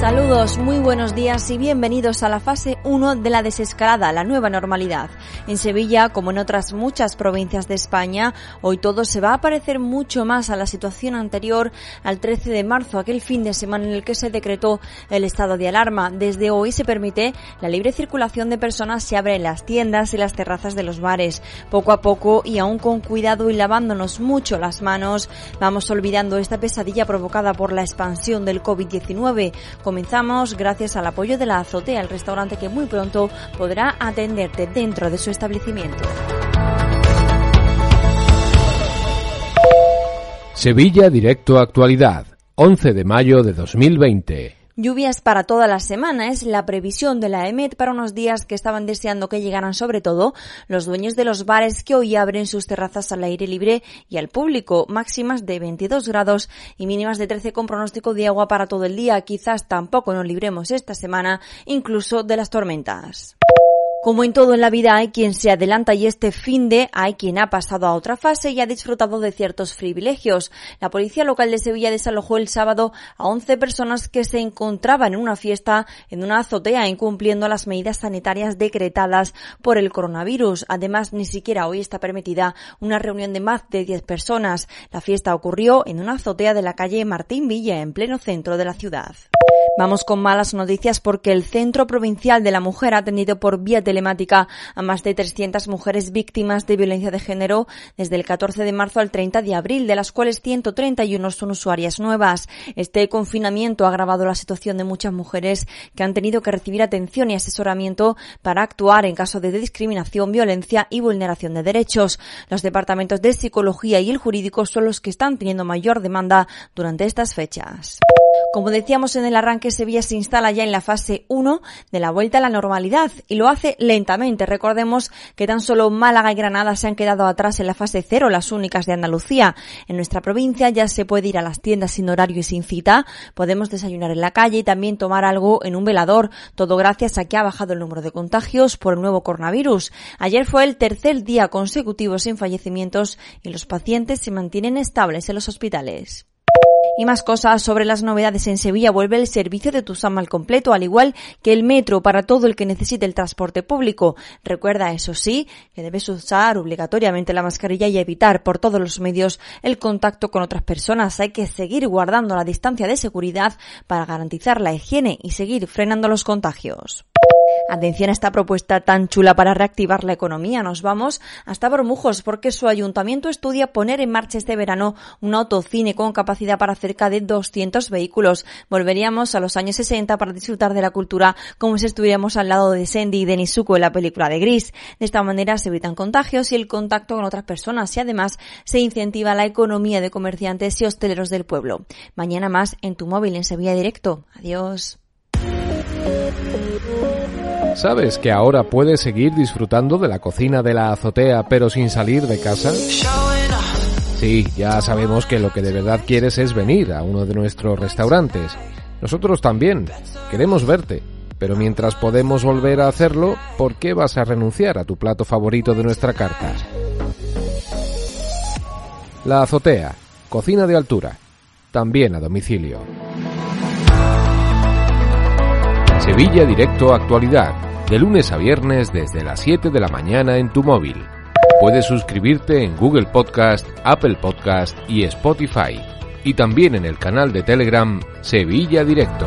Saludos, muy buenos días y bienvenidos a la fase 1 de la desescalada, la nueva normalidad. En Sevilla, como en otras muchas provincias de España, hoy todo se va a parecer mucho más a la situación anterior al 13 de marzo, aquel fin de semana en el que se decretó el estado de alarma. Desde hoy se permite la libre circulación de personas, se abren las tiendas y las terrazas de los bares. Poco a poco y aún con cuidado y lavándonos mucho las manos, vamos olvidando esta pesadilla provocada por la expansión del COVID-19 Comenzamos gracias al apoyo de la Azotea, el restaurante que muy pronto podrá atenderte dentro de su establecimiento. Sevilla Directo Actualidad, 11 de mayo de 2020. Lluvias para toda la semana es la previsión de la EMET para unos días que estaban deseando que llegaran sobre todo los dueños de los bares que hoy abren sus terrazas al aire libre y al público, máximas de 22 grados y mínimas de 13 con pronóstico de agua para todo el día. Quizás tampoco nos libremos esta semana incluso de las tormentas. Como en todo en la vida hay quien se adelanta y este fin de hay quien ha pasado a otra fase y ha disfrutado de ciertos privilegios. La policía local de Sevilla desalojó el sábado a 11 personas que se encontraban en una fiesta en una azotea incumpliendo las medidas sanitarias decretadas por el coronavirus. Además, ni siquiera hoy está permitida una reunión de más de 10 personas. La fiesta ocurrió en una azotea de la calle Martín Villa en pleno centro de la ciudad. Vamos con malas noticias porque el Centro Provincial de la Mujer ha atendido por vía telemática a más de 300 mujeres víctimas de violencia de género desde el 14 de marzo al 30 de abril, de las cuales 131 son usuarias nuevas. Este confinamiento ha agravado la situación de muchas mujeres que han tenido que recibir atención y asesoramiento para actuar en caso de discriminación, violencia y vulneración de derechos. Los departamentos de psicología y el jurídico son los que están teniendo mayor demanda durante estas fechas. Como decíamos en el arranque, Sevilla se instala ya en la fase 1 de la vuelta a la normalidad y lo hace lentamente. Recordemos que tan solo Málaga y Granada se han quedado atrás en la fase 0, las únicas de Andalucía. En nuestra provincia ya se puede ir a las tiendas sin horario y sin cita, podemos desayunar en la calle y también tomar algo en un velador, todo gracias a que ha bajado el número de contagios por el nuevo coronavirus. Ayer fue el tercer día consecutivo sin fallecimientos y los pacientes se mantienen estables en los hospitales. Y más cosas sobre las novedades en Sevilla. Vuelve el servicio de Tusam al completo, al igual que el metro para todo el que necesite el transporte público. Recuerda, eso sí, que debes usar obligatoriamente la mascarilla y evitar por todos los medios el contacto con otras personas. Hay que seguir guardando la distancia de seguridad para garantizar la higiene y seguir frenando los contagios. Atención a esta propuesta tan chula para reactivar la economía. Nos vamos hasta Bormujos porque su ayuntamiento estudia poner en marcha este verano un autocine con capacidad para cerca de 200 vehículos. Volveríamos a los años 60 para disfrutar de la cultura como si estuviéramos al lado de Sandy y de Nisuko en la película de Gris. De esta manera se evitan contagios y el contacto con otras personas y además se incentiva la economía de comerciantes y hosteleros del pueblo. Mañana más en tu móvil en Sevilla Directo. Adiós. ¿Sabes que ahora puedes seguir disfrutando de la cocina de la azotea pero sin salir de casa? Sí, ya sabemos que lo que de verdad quieres es venir a uno de nuestros restaurantes. Nosotros también. Queremos verte. Pero mientras podemos volver a hacerlo, ¿por qué vas a renunciar a tu plato favorito de nuestra carta? La azotea. Cocina de altura. También a domicilio. Sevilla Directo Actualidad, de lunes a viernes desde las 7 de la mañana en tu móvil. Puedes suscribirte en Google Podcast, Apple Podcast y Spotify. Y también en el canal de Telegram Sevilla Directo.